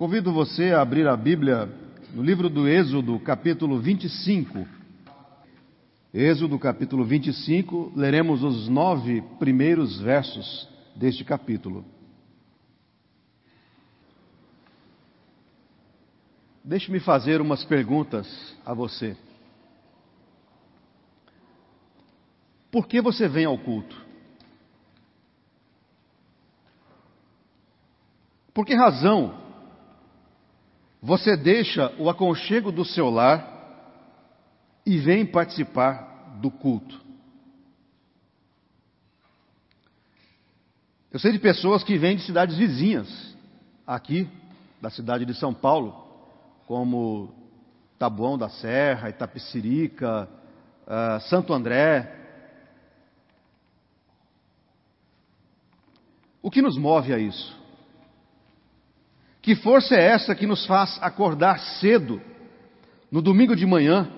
Convido você a abrir a Bíblia no livro do Êxodo, capítulo 25. Êxodo, capítulo 25, leremos os nove primeiros versos deste capítulo. Deixe-me fazer umas perguntas a você. Por que você vem ao culto? Por que razão você deixa o aconchego do seu lar e vem participar do culto? Eu sei de pessoas que vêm de cidades vizinhas, aqui, da cidade de São Paulo, como Taboão da Serra, Itapecirica, uh, Santo André. O que nos move a isso? Que força é essa que nos faz acordar cedo, no domingo de manhã,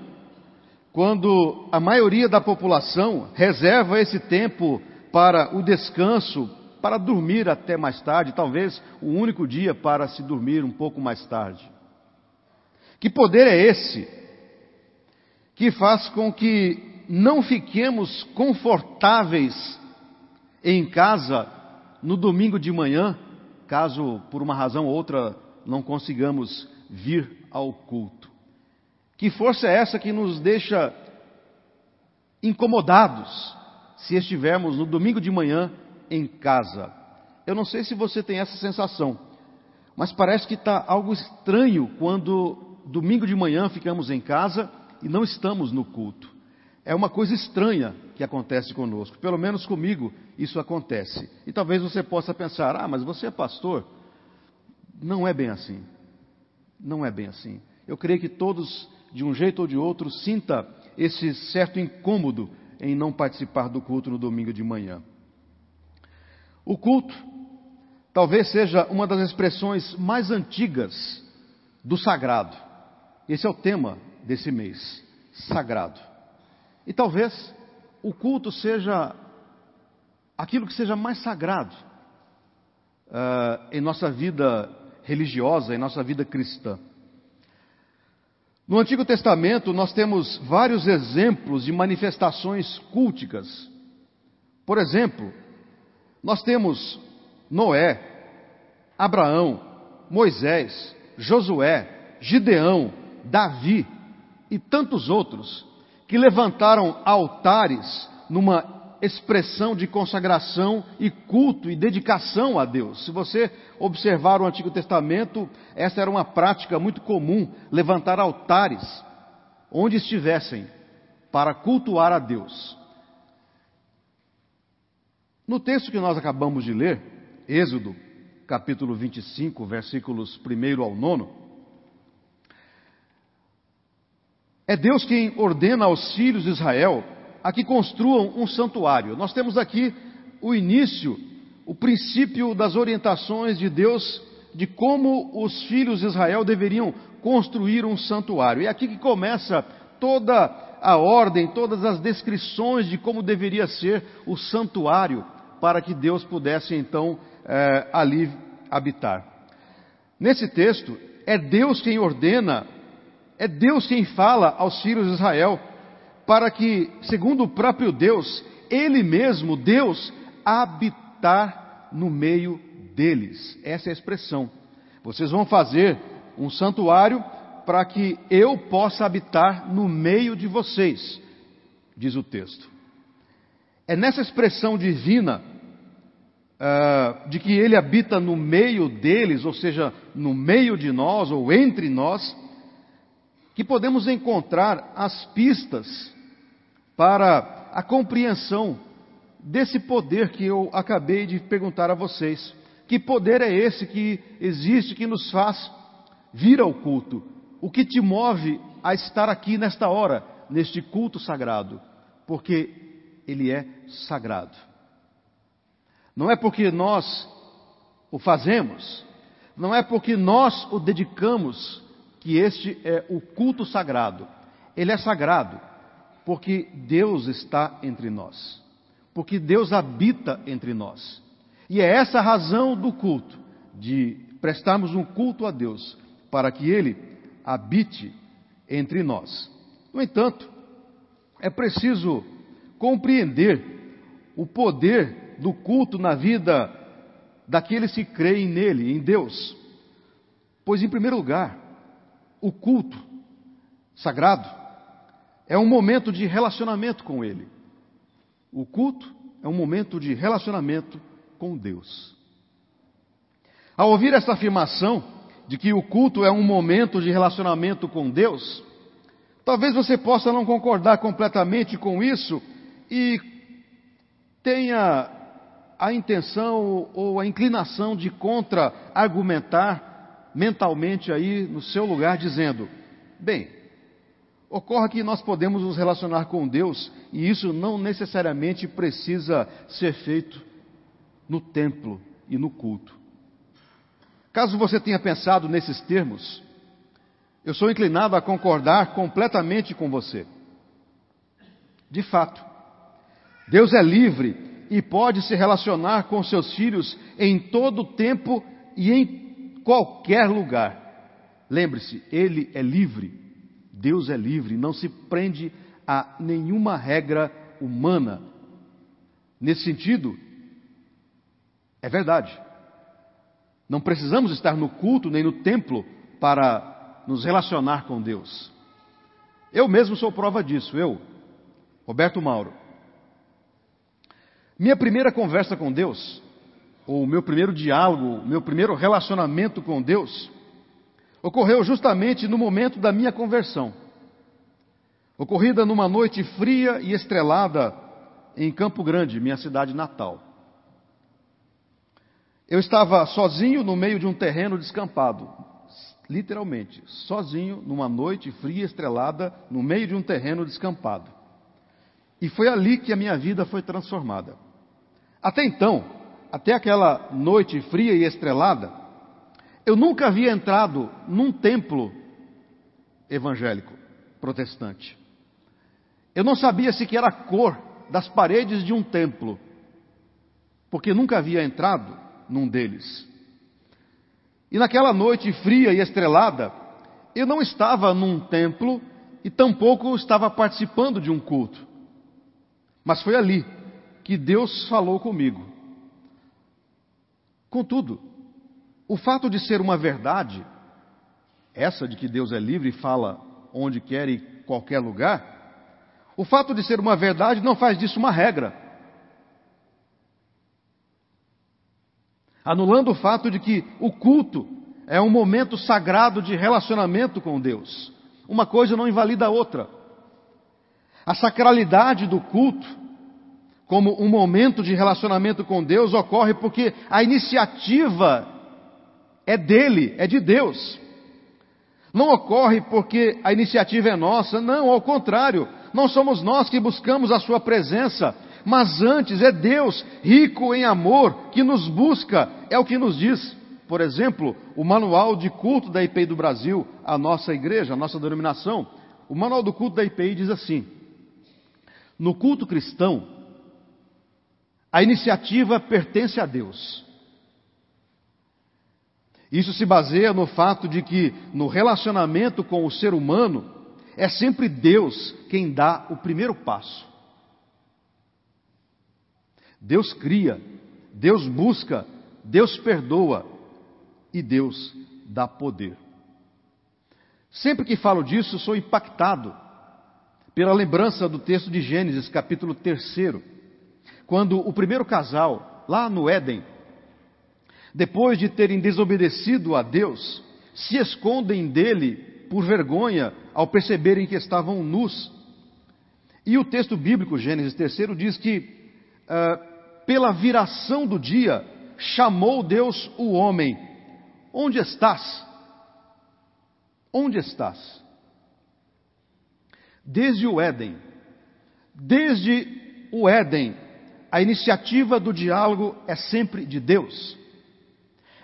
quando a maioria da população reserva esse tempo para o descanso, para dormir até mais tarde, talvez o único dia para se dormir um pouco mais tarde? Que poder é esse que faz com que não fiquemos confortáveis em casa no domingo de manhã? Caso por uma razão ou outra não consigamos vir ao culto. Que força é essa que nos deixa incomodados se estivermos no domingo de manhã em casa? Eu não sei se você tem essa sensação, mas parece que está algo estranho quando domingo de manhã ficamos em casa e não estamos no culto. É uma coisa estranha que acontece conosco. Pelo menos comigo isso acontece. E talvez você possa pensar: ah, mas você é pastor. Não é bem assim. Não é bem assim. Eu creio que todos, de um jeito ou de outro, sinta esse certo incômodo em não participar do culto no domingo de manhã. O culto talvez seja uma das expressões mais antigas do sagrado. Esse é o tema desse mês: sagrado. E talvez o culto seja aquilo que seja mais sagrado uh, em nossa vida religiosa, em nossa vida cristã. No Antigo Testamento, nós temos vários exemplos de manifestações culticas. Por exemplo, nós temos Noé, Abraão, Moisés, Josué, Gideão, Davi e tantos outros que levantaram altares numa expressão de consagração e culto e dedicação a Deus. Se você observar o Antigo Testamento, essa era uma prática muito comum, levantar altares onde estivessem para cultuar a Deus. No texto que nós acabamos de ler, Êxodo, capítulo 25, versículos 1 ao 9, É Deus quem ordena aos filhos de Israel a que construam um santuário. Nós temos aqui o início, o princípio das orientações de Deus de como os filhos de Israel deveriam construir um santuário. É aqui que começa toda a ordem, todas as descrições de como deveria ser o santuário para que Deus pudesse então é, ali habitar. Nesse texto, é Deus quem ordena é Deus quem fala aos filhos de Israel para que, segundo o próprio Deus, Ele mesmo, Deus, habitar no meio deles. Essa é a expressão. Vocês vão fazer um santuário para que eu possa habitar no meio de vocês, diz o texto. É nessa expressão divina uh, de que ele habita no meio deles, ou seja, no meio de nós ou entre nós, que podemos encontrar as pistas para a compreensão desse poder que eu acabei de perguntar a vocês. Que poder é esse que existe, que nos faz vir ao culto? O que te move a estar aqui nesta hora, neste culto sagrado? Porque ele é sagrado. Não é porque nós o fazemos, não é porque nós o dedicamos que este é o culto sagrado. Ele é sagrado porque Deus está entre nós, porque Deus habita entre nós. E é essa a razão do culto, de prestarmos um culto a Deus, para que Ele habite entre nós. No entanto, é preciso compreender o poder do culto na vida daqueles que creem nele, em Deus. Pois, em primeiro lugar, o culto sagrado é um momento de relacionamento com Ele. O culto é um momento de relacionamento com Deus. Ao ouvir essa afirmação de que o culto é um momento de relacionamento com Deus, talvez você possa não concordar completamente com isso e tenha a intenção ou a inclinação de contra-argumentar mentalmente aí no seu lugar, dizendo: bem, ocorre que nós podemos nos relacionar com Deus e isso não necessariamente precisa ser feito no templo e no culto. Caso você tenha pensado nesses termos, eu sou inclinado a concordar completamente com você. De fato, Deus é livre e pode se relacionar com seus filhos em todo tempo e em qualquer lugar. Lembre-se, Ele é livre. Deus é livre, não se prende a nenhuma regra humana. Nesse sentido, é verdade. Não precisamos estar no culto nem no templo para nos relacionar com Deus. Eu mesmo sou prova disso, eu, Roberto Mauro. Minha primeira conversa com Deus, ou meu primeiro diálogo, meu primeiro relacionamento com Deus, ocorreu justamente no momento da minha conversão. Ocorrida numa noite fria e estrelada em Campo Grande, minha cidade natal. Eu estava sozinho no meio de um terreno descampado, literalmente, sozinho numa noite fria e estrelada no meio de um terreno descampado. E foi ali que a minha vida foi transformada. Até então, até aquela noite fria e estrelada, eu nunca havia entrado num templo evangélico protestante. Eu não sabia sequer a cor das paredes de um templo, porque nunca havia entrado num deles. E naquela noite fria e estrelada, eu não estava num templo e tampouco estava participando de um culto. Mas foi ali que Deus falou comigo. Contudo, o fato de ser uma verdade, essa de que Deus é livre e fala onde quer e qualquer lugar, o fato de ser uma verdade não faz disso uma regra. anulando o fato de que o culto é um momento sagrado de relacionamento com Deus. Uma coisa não invalida a outra. A sacralidade do culto, como um momento de relacionamento com Deus, ocorre porque a iniciativa é dele, é de Deus. Não ocorre porque a iniciativa é nossa, não, ao contrário, não somos nós que buscamos a Sua presença, mas antes é Deus, rico em amor, que nos busca, é o que nos diz. Por exemplo, o manual de culto da IPI do Brasil, a nossa igreja, a nossa denominação, o manual do culto da IPI diz assim: No culto cristão, a iniciativa pertence a Deus. Isso se baseia no fato de que no relacionamento com o ser humano, é sempre Deus quem dá o primeiro passo. Deus cria, Deus busca, Deus perdoa e Deus dá poder. Sempre que falo disso, sou impactado pela lembrança do texto de Gênesis, capítulo 3, quando o primeiro casal, lá no Éden, depois de terem desobedecido a Deus, se escondem dele por vergonha ao perceberem que estavam nus. E o texto bíblico, Gênesis 3, diz que uh, pela viração do dia, chamou Deus o homem: Onde estás? Onde estás? Desde o Éden, desde o Éden, a iniciativa do diálogo é sempre de Deus.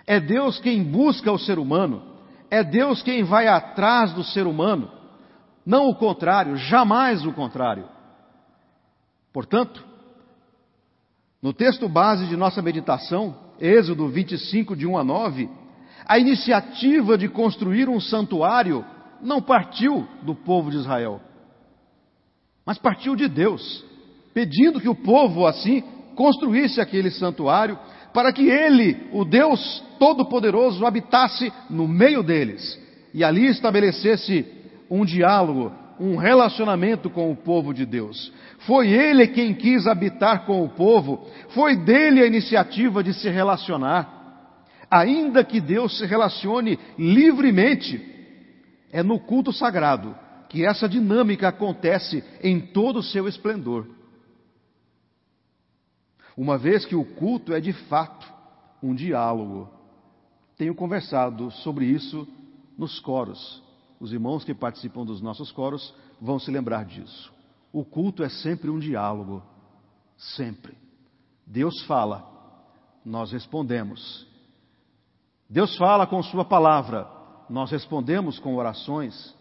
É Deus quem busca o ser humano, é Deus quem vai atrás do ser humano, não o contrário, jamais o contrário. Portanto, no texto base de nossa meditação, Êxodo 25, de 1 a 9, A iniciativa de construir um santuário não partiu do povo de Israel, mas partiu de Deus, pedindo que o povo assim construísse aquele santuário para que ele, o Deus Todo-Poderoso, habitasse no meio deles e ali estabelecesse um diálogo, um relacionamento com o povo de Deus. Foi ele quem quis habitar com o povo, foi dele a iniciativa de se relacionar. Ainda que Deus se relacione livremente, é no culto sagrado que essa dinâmica acontece em todo o seu esplendor. Uma vez que o culto é de fato um diálogo. Tenho conversado sobre isso nos coros. Os irmãos que participam dos nossos coros vão se lembrar disso. O culto é sempre um diálogo. Sempre. Deus fala, nós respondemos. Deus fala com Sua palavra, nós respondemos com orações.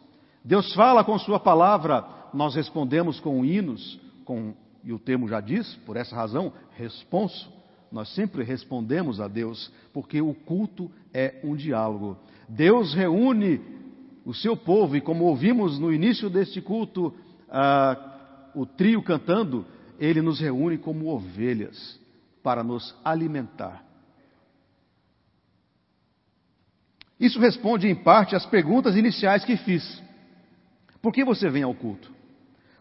Deus fala com Sua palavra, nós respondemos com hinos, com, e o termo já diz, por essa razão, responso. Nós sempre respondemos a Deus, porque o culto é um diálogo. Deus reúne o seu povo, e como ouvimos no início deste culto, ah, o trio cantando, ele nos reúne como ovelhas para nos alimentar. Isso responde em parte às perguntas iniciais que fiz. Por que você vem ao culto?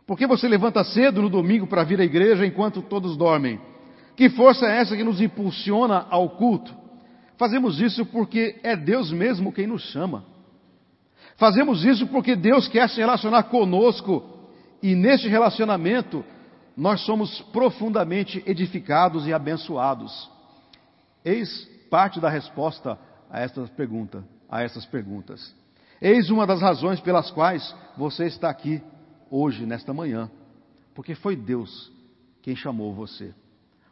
Por que você levanta cedo no domingo para vir à igreja enquanto todos dormem? Que força é essa que nos impulsiona ao culto? Fazemos isso porque é Deus mesmo quem nos chama. Fazemos isso porque Deus quer se relacionar conosco e neste relacionamento nós somos profundamente edificados e abençoados. Eis parte da resposta a essas perguntas, a essas perguntas. Eis uma das razões pelas quais você está aqui hoje, nesta manhã, porque foi Deus quem chamou você.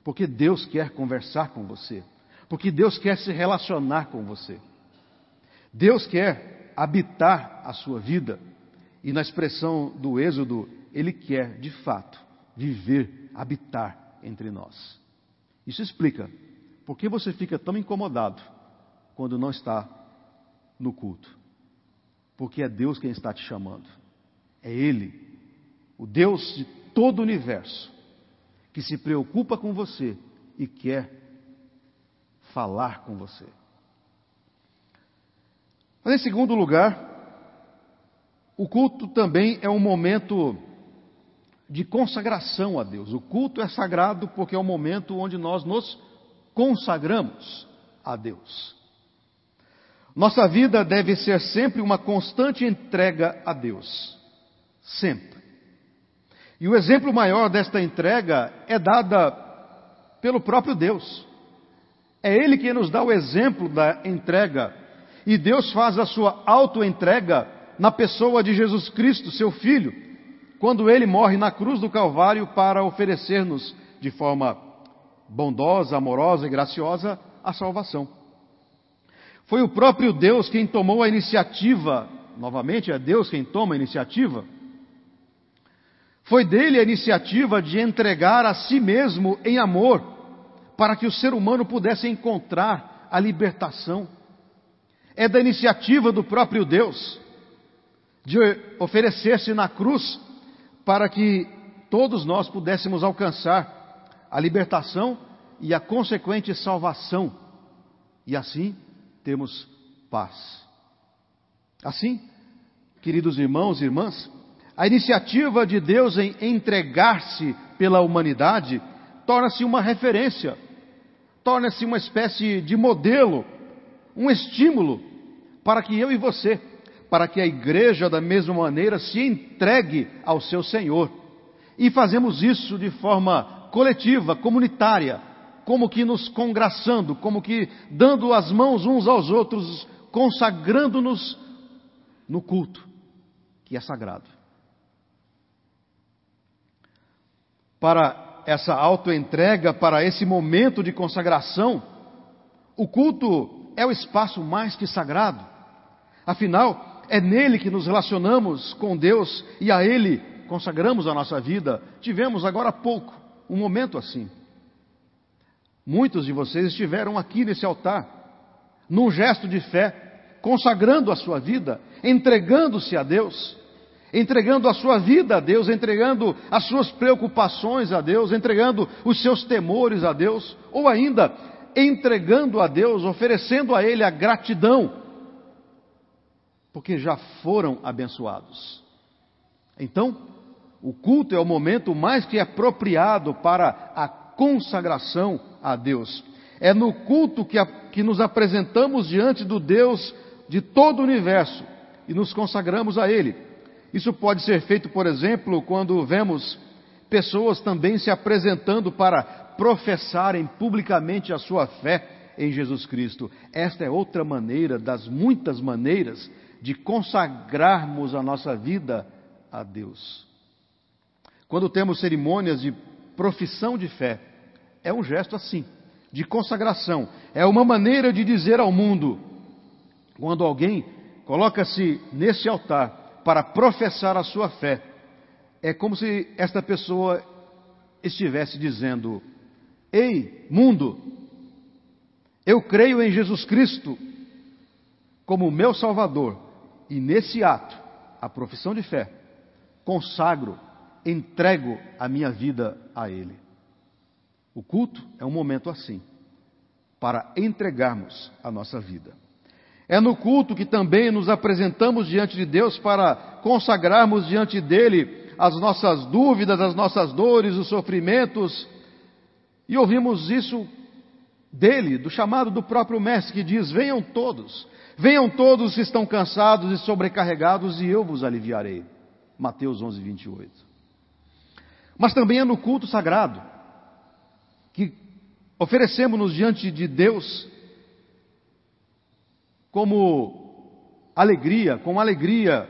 Porque Deus quer conversar com você. Porque Deus quer se relacionar com você. Deus quer habitar a sua vida. E na expressão do Êxodo, Ele quer, de fato, viver, habitar entre nós. Isso explica por que você fica tão incomodado quando não está no culto. Porque é Deus quem está te chamando. É Ele, o Deus de todo o universo, que se preocupa com você e quer falar com você. Mas em segundo lugar, o culto também é um momento de consagração a Deus. O culto é sagrado porque é o momento onde nós nos consagramos a Deus. Nossa vida deve ser sempre uma constante entrega a Deus. Sempre. E o exemplo maior desta entrega é dada pelo próprio Deus. É Ele quem nos dá o exemplo da entrega. E Deus faz a sua auto-entrega na pessoa de Jesus Cristo, seu Filho, quando ele morre na cruz do Calvário para oferecer-nos de forma bondosa, amorosa e graciosa a salvação. Foi o próprio Deus quem tomou a iniciativa, novamente é Deus quem toma a iniciativa. Foi dele a iniciativa de entregar a si mesmo em amor, para que o ser humano pudesse encontrar a libertação. É da iniciativa do próprio Deus de oferecer-se na cruz para que todos nós pudéssemos alcançar a libertação e a consequente salvação, e assim temos paz. Assim, queridos irmãos e irmãs, a iniciativa de Deus em entregar-se pela humanidade torna-se uma referência, torna-se uma espécie de modelo, um estímulo para que eu e você, para que a igreja da mesma maneira se entregue ao seu Senhor. E fazemos isso de forma coletiva, comunitária, como que nos congraçando, como que dando as mãos uns aos outros, consagrando-nos no culto, que é sagrado. Para essa autoentrega, para esse momento de consagração, o culto é o espaço mais que sagrado. Afinal, é nele que nos relacionamos com Deus e a Ele consagramos a nossa vida. Tivemos agora há pouco um momento assim. Muitos de vocês estiveram aqui nesse altar, num gesto de fé, consagrando a sua vida, entregando-se a Deus, entregando a sua vida a Deus, entregando as suas preocupações a Deus, entregando os seus temores a Deus, ou ainda entregando a Deus, oferecendo a Ele a gratidão, porque já foram abençoados. Então, o culto é o momento mais que apropriado para a consagração a Deus. É no culto que, a, que nos apresentamos diante do Deus de todo o universo e nos consagramos a Ele. Isso pode ser feito, por exemplo, quando vemos pessoas também se apresentando para professarem publicamente a sua fé em Jesus Cristo. Esta é outra maneira das muitas maneiras de consagrarmos a nossa vida a Deus. Quando temos cerimônias de profissão de fé, é um gesto assim, de consagração. É uma maneira de dizer ao mundo, quando alguém coloca-se nesse altar para professar a sua fé, é como se esta pessoa estivesse dizendo: Ei, mundo, eu creio em Jesus Cristo como meu Salvador, e nesse ato, a profissão de fé, consagro, entrego a minha vida a Ele. O culto é um momento assim, para entregarmos a nossa vida. É no culto que também nos apresentamos diante de Deus para consagrarmos diante dele as nossas dúvidas, as nossas dores, os sofrimentos. E ouvimos isso dele, do chamado do próprio Mestre, que diz: Venham todos, venham todos que estão cansados e sobrecarregados, e eu vos aliviarei. Mateus 11, 28. Mas também é no culto sagrado que oferecemos-nos diante de Deus como alegria, com alegria,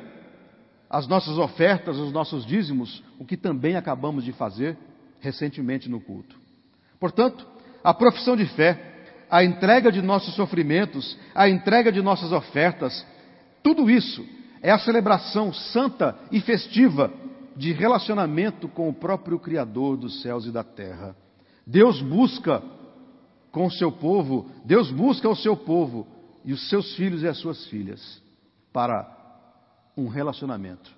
as nossas ofertas, os nossos dízimos, o que também acabamos de fazer recentemente no culto. Portanto, a profissão de fé, a entrega de nossos sofrimentos, a entrega de nossas ofertas, tudo isso é a celebração santa e festiva de relacionamento com o próprio Criador dos céus e da terra. Deus busca com o seu povo, Deus busca o seu povo e os seus filhos e as suas filhas para um relacionamento.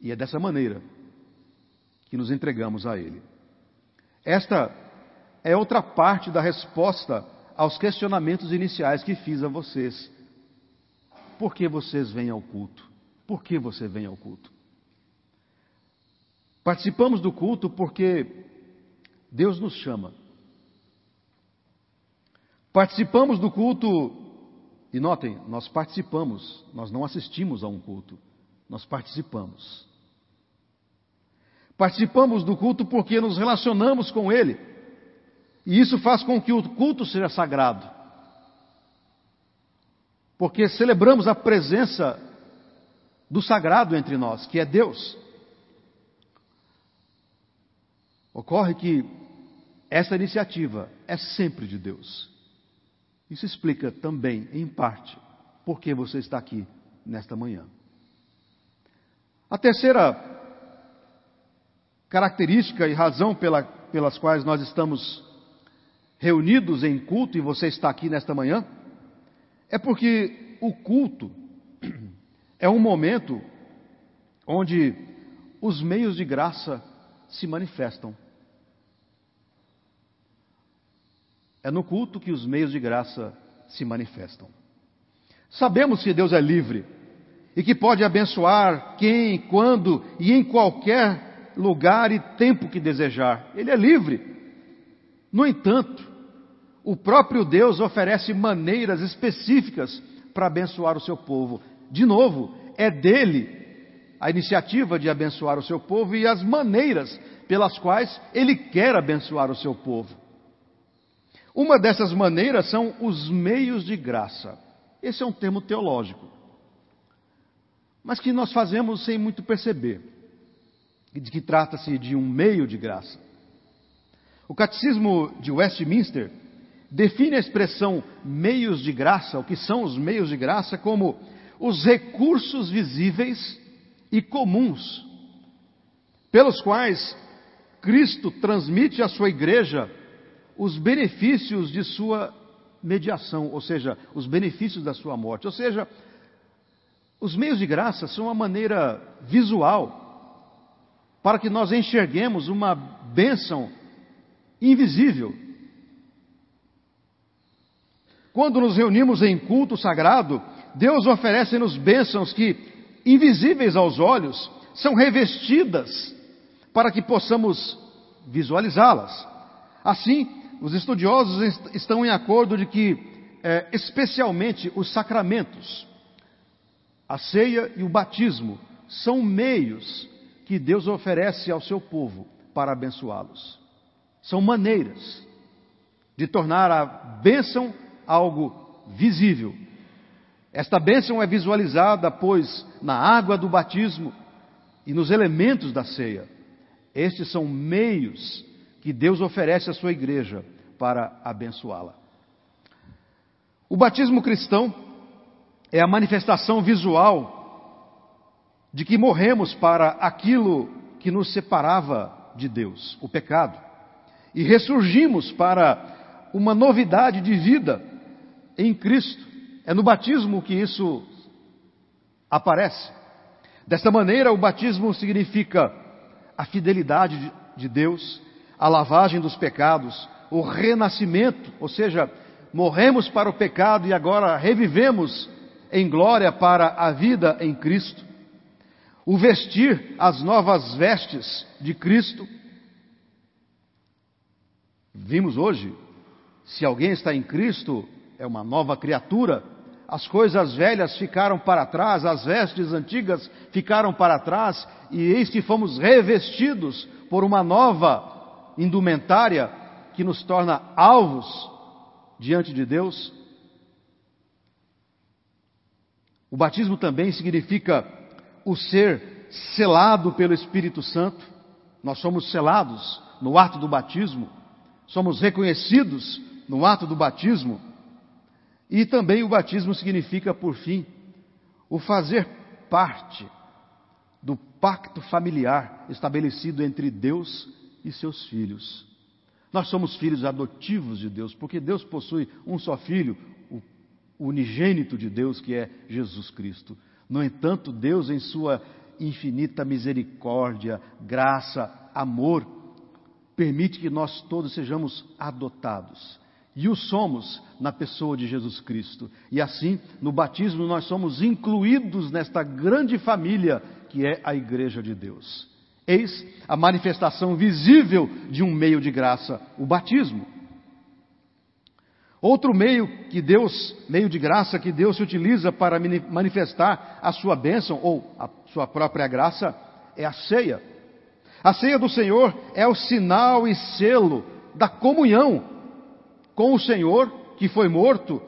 E é dessa maneira que nos entregamos a Ele. Esta é outra parte da resposta aos questionamentos iniciais que fiz a vocês. Por que vocês vêm ao culto? Por que você vem ao culto? Participamos do culto porque Deus nos chama. Participamos do culto e notem, nós participamos, nós não assistimos a um culto, nós participamos. Participamos do culto porque nos relacionamos com Ele. E isso faz com que o culto seja sagrado. Porque celebramos a presença do sagrado entre nós, que é Deus. Ocorre que essa iniciativa é sempre de Deus. Isso explica também, em parte, por que você está aqui nesta manhã. A terceira característica e razão pela, pelas quais nós estamos reunidos em culto e você está aqui nesta manhã é porque o culto é um momento onde os meios de graça se manifestam. É no culto que os meios de graça se manifestam. Sabemos que Deus é livre e que pode abençoar quem, quando e em qualquer lugar e tempo que desejar. Ele é livre. No entanto, o próprio Deus oferece maneiras específicas para abençoar o seu povo. De novo, é dele a iniciativa de abençoar o seu povo e as maneiras pelas quais ele quer abençoar o seu povo. Uma dessas maneiras são os meios de graça. Esse é um termo teológico, mas que nós fazemos sem muito perceber, de que trata-se de um meio de graça. O Catecismo de Westminster define a expressão meios de graça, o que são os meios de graça, como os recursos visíveis e comuns, pelos quais Cristo transmite à sua igreja os benefícios de sua mediação, ou seja, os benefícios da sua morte. Ou seja, os meios de graça são uma maneira visual para que nós enxerguemos uma bênção invisível. Quando nos reunimos em culto sagrado, Deus oferece-nos bênçãos que, invisíveis aos olhos, são revestidas para que possamos visualizá-las. Assim, os estudiosos estão em acordo de que, é, especialmente os sacramentos, a ceia e o batismo, são meios que Deus oferece ao seu povo para abençoá-los. São maneiras de tornar a bênção algo visível. Esta bênção é visualizada, pois, na água do batismo e nos elementos da ceia. Estes são meios que Deus oferece à sua igreja para abençoá-la. O batismo cristão é a manifestação visual de que morremos para aquilo que nos separava de Deus, o pecado, e ressurgimos para uma novidade de vida em Cristo. É no batismo que isso aparece. Desta maneira, o batismo significa a fidelidade de Deus, a lavagem dos pecados, o renascimento, ou seja, morremos para o pecado e agora revivemos em glória para a vida em Cristo. O vestir as novas vestes de Cristo. Vimos hoje, se alguém está em Cristo, é uma nova criatura. As coisas velhas ficaram para trás, as vestes antigas ficaram para trás, e eis que fomos revestidos por uma nova indumentária que nos torna alvos diante de Deus. O batismo também significa o ser selado pelo Espírito Santo. Nós somos selados no ato do batismo, somos reconhecidos no ato do batismo. E também o batismo significa, por fim, o fazer parte do pacto familiar estabelecido entre Deus e seus filhos. Nós somos filhos adotivos de Deus, porque Deus possui um só filho, o unigênito de Deus, que é Jesus Cristo. No entanto, Deus, em sua infinita misericórdia, graça, amor, permite que nós todos sejamos adotados. E o somos na pessoa de Jesus Cristo. E assim, no batismo, nós somos incluídos nesta grande família que é a Igreja de Deus. Eis a manifestação visível de um meio de graça, o batismo. Outro meio que Deus, meio de graça que Deus se utiliza para manifestar a sua bênção ou a sua própria graça é a ceia. A ceia do Senhor é o sinal e selo da comunhão com o Senhor que foi morto,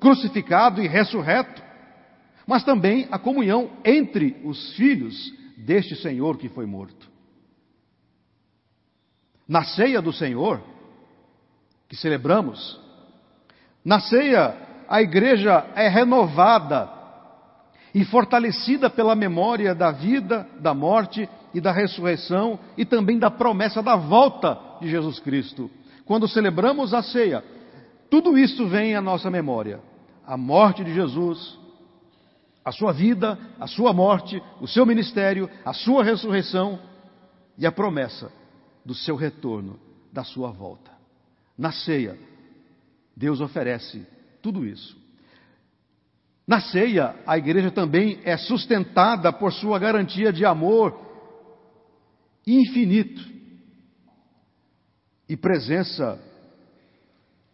crucificado e ressurreto, mas também a comunhão entre os filhos deste Senhor que foi morto. Na ceia do Senhor, que celebramos, na ceia, a igreja é renovada e fortalecida pela memória da vida, da morte e da ressurreição e também da promessa da volta de Jesus Cristo. Quando celebramos a ceia, tudo isso vem à nossa memória. A morte de Jesus, a sua vida, a sua morte, o seu ministério, a sua ressurreição e a promessa do seu retorno, da sua volta. Na ceia, Deus oferece tudo isso. Na ceia, a igreja também é sustentada por sua garantia de amor infinito e presença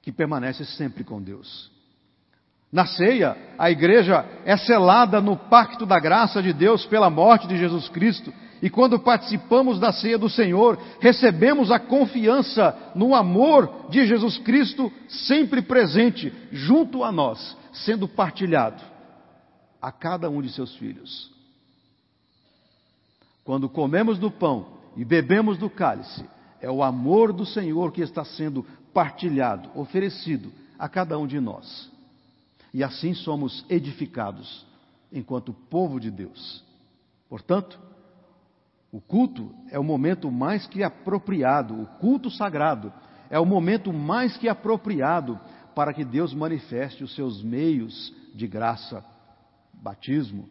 que permanece sempre com Deus. Na ceia, a igreja é selada no pacto da graça de Deus pela morte de Jesus Cristo e quando participamos da ceia do Senhor, recebemos a confiança no amor de Jesus Cristo sempre presente junto a nós, sendo partilhado a cada um de seus filhos. Quando comemos do pão e bebemos do cálice, é o amor do Senhor que está sendo partilhado, oferecido a cada um de nós. E assim somos edificados enquanto povo de Deus. Portanto, o culto é o momento mais que apropriado, o culto sagrado é o momento mais que apropriado para que Deus manifeste os seus meios de graça, batismo,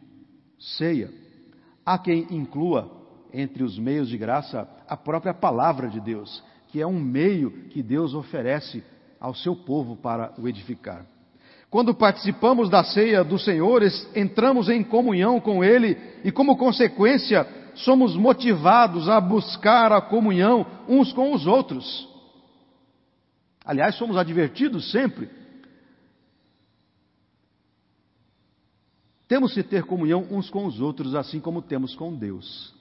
ceia. Há quem inclua entre os meios de graça a própria palavra de Deus, que é um meio que Deus oferece ao seu povo para o edificar. Quando participamos da ceia do Senhor, entramos em comunhão com Ele e, como consequência, somos motivados a buscar a comunhão uns com os outros. Aliás, somos advertidos sempre. Temos que ter comunhão uns com os outros, assim como temos com Deus.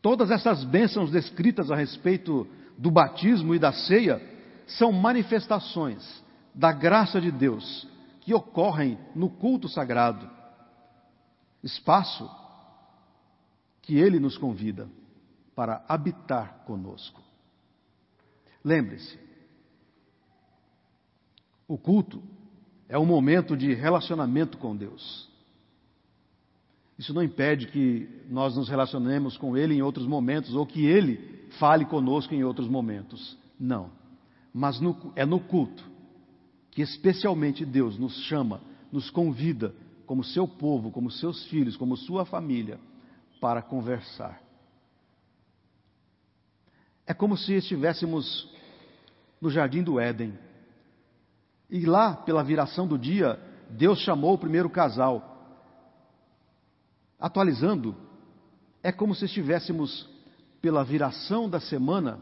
Todas essas bênçãos descritas a respeito do batismo e da ceia são manifestações da graça de Deus que ocorrem no culto sagrado, espaço que Ele nos convida para habitar conosco. Lembre-se, o culto é um momento de relacionamento com Deus. Isso não impede que nós nos relacionemos com Ele em outros momentos ou que Ele fale conosco em outros momentos. Não. Mas no, é no culto que especialmente Deus nos chama, nos convida, como seu povo, como seus filhos, como sua família, para conversar. É como se estivéssemos no jardim do Éden. E lá, pela viração do dia, Deus chamou o primeiro casal. Atualizando, é como se estivéssemos pela viração da semana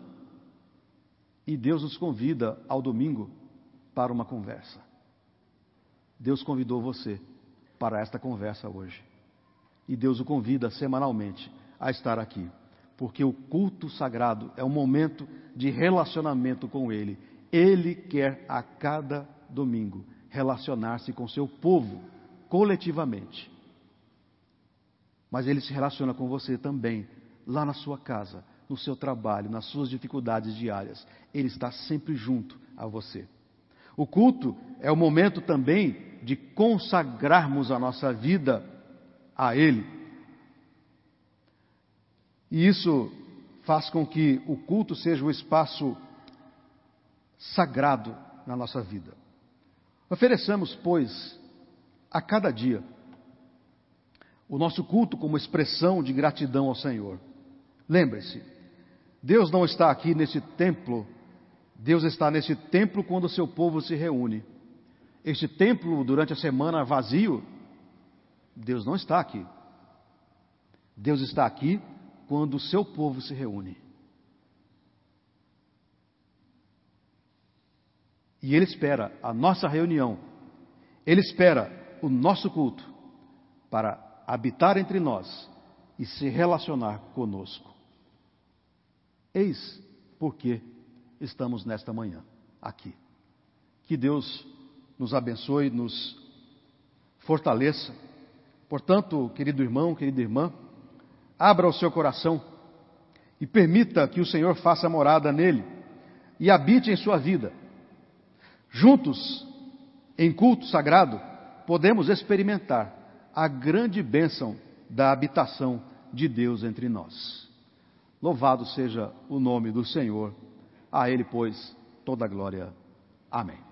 e Deus nos convida ao domingo para uma conversa. Deus convidou você para esta conversa hoje. E Deus o convida semanalmente a estar aqui porque o culto sagrado é um momento de relacionamento com Ele. Ele quer a cada domingo relacionar-se com seu povo coletivamente. Mas Ele se relaciona com você também, lá na sua casa, no seu trabalho, nas suas dificuldades diárias. Ele está sempre junto a você. O culto é o momento também de consagrarmos a nossa vida a Ele e isso faz com que o culto seja o espaço sagrado na nossa vida. Ofereçamos, pois, a cada dia o nosso culto como expressão de gratidão ao Senhor. Lembre-se, Deus não está aqui nesse templo, Deus está nesse templo quando o seu povo se reúne. Este templo, durante a semana vazio, Deus não está aqui. Deus está aqui quando o seu povo se reúne. E Ele espera a nossa reunião, Ele espera o nosso culto para habitar entre nós e se relacionar conosco. Eis porque estamos nesta manhã aqui. Que Deus nos abençoe, nos fortaleça. Portanto, querido irmão, querida irmã, abra o seu coração e permita que o Senhor faça morada nele e habite em sua vida. Juntos, em culto sagrado, podemos experimentar a grande bênção da habitação de Deus entre nós. Louvado seja o nome do Senhor, a Ele, pois, toda a glória. Amém.